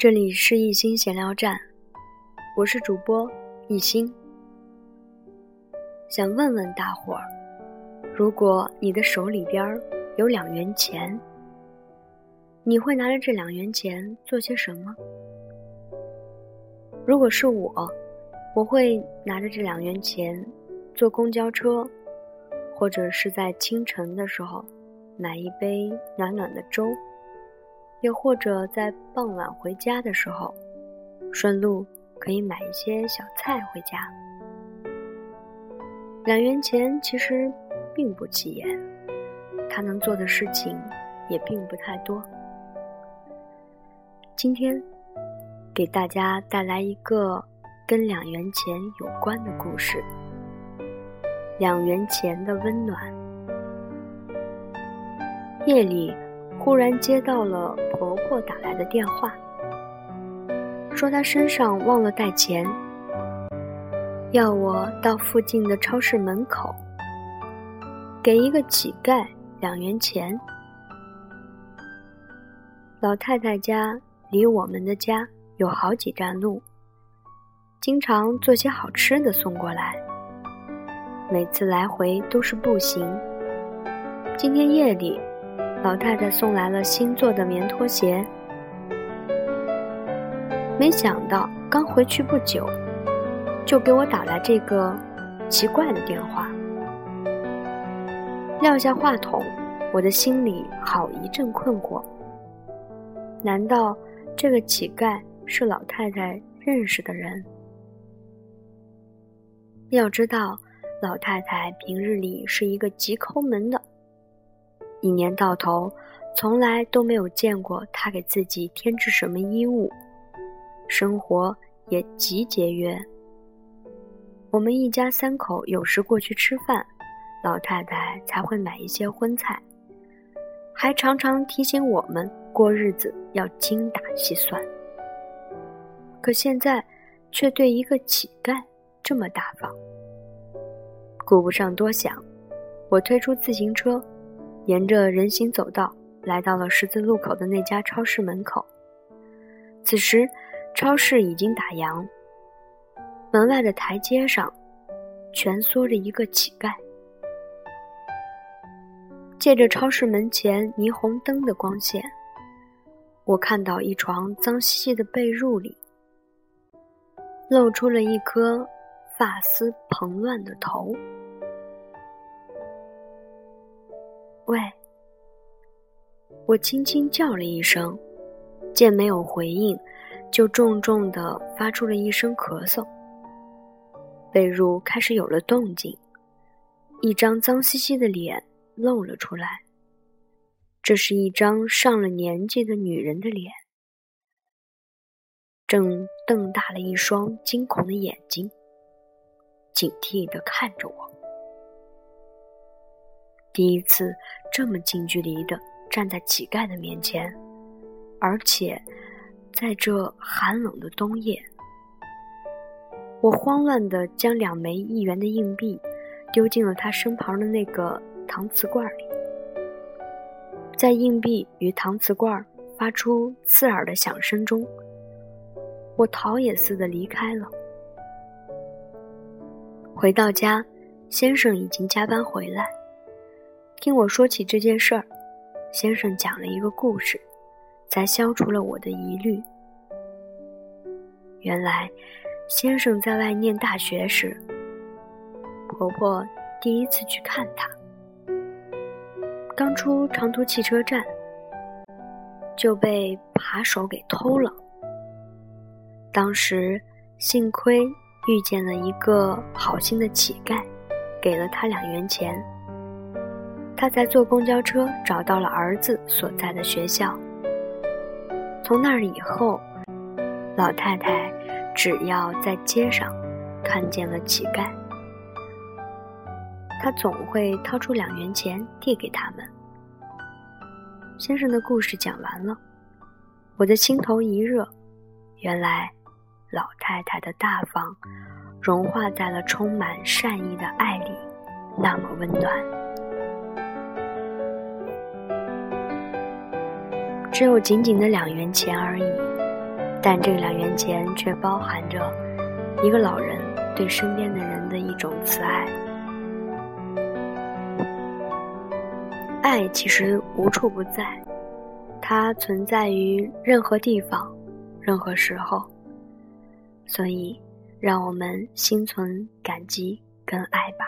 这里是一心闲聊站，我是主播一心。想问问大伙儿，如果你的手里边有两元钱，你会拿着这两元钱做些什么？如果是我，我会拿着这两元钱坐公交车，或者是在清晨的时候买一杯暖暖的粥。又或者在傍晚回家的时候，顺路可以买一些小菜回家。两元钱其实并不起眼，他能做的事情也并不太多。今天给大家带来一个跟两元钱有关的故事：两元钱的温暖。夜里。忽然接到了婆婆打来的电话，说她身上忘了带钱，要我到附近的超市门口给一个乞丐两元钱。老太太家离我们的家有好几站路，经常做些好吃的送过来，每次来回都是步行。今天夜里。老太太送来了新做的棉拖鞋，没想到刚回去不久，就给我打来这个奇怪的电话。撂下话筒，我的心里好一阵困惑。难道这个乞丐是老太太认识的人？要知道，老太太平日里是一个极抠门的。一年到头，从来都没有见过他给自己添置什么衣物，生活也极节约。我们一家三口有时过去吃饭，老太太才会买一些荤菜，还常常提醒我们过日子要精打细算。可现在，却对一个乞丐这么大方。顾不上多想，我推出自行车。沿着人行走道来到了十字路口的那家超市门口。此时，超市已经打烊，门外的台阶上蜷缩着一个乞丐。借着超市门前霓虹灯的光线，我看到一床脏兮兮的被褥里露出了一颗发丝蓬乱的头。我轻轻叫了一声，见没有回应，就重重的发出了一声咳嗽。被褥开始有了动静，一张脏兮兮的脸露了出来。这是一张上了年纪的女人的脸，正瞪大了一双惊恐的眼睛，警惕的看着我。第一次这么近距离的站在乞丐的面前，而且在这寒冷的冬夜，我慌乱的将两枚一元的硬币丢进了他身旁的那个搪瓷罐里，在硬币与搪瓷罐发出刺耳的响声中，我逃也似的离开了。回到家，先生已经加班回来。听我说起这件事儿，先生讲了一个故事，才消除了我的疑虑。原来，先生在外念大学时，婆婆第一次去看他，刚出长途汽车站，就被扒手给偷了。当时幸亏遇见了一个好心的乞丐，给了他两元钱。他才坐公交车找到了儿子所在的学校。从那儿以后，老太太只要在街上看见了乞丐，她总会掏出两元钱递给他们。先生的故事讲完了，我的心头一热，原来老太太的大方融化在了充满善意的爱里，那么温暖。只有仅仅的两元钱而已，但这两元钱却包含着一个老人对身边的人的一种慈爱。爱其实无处不在，它存在于任何地方、任何时候，所以让我们心存感激跟爱吧。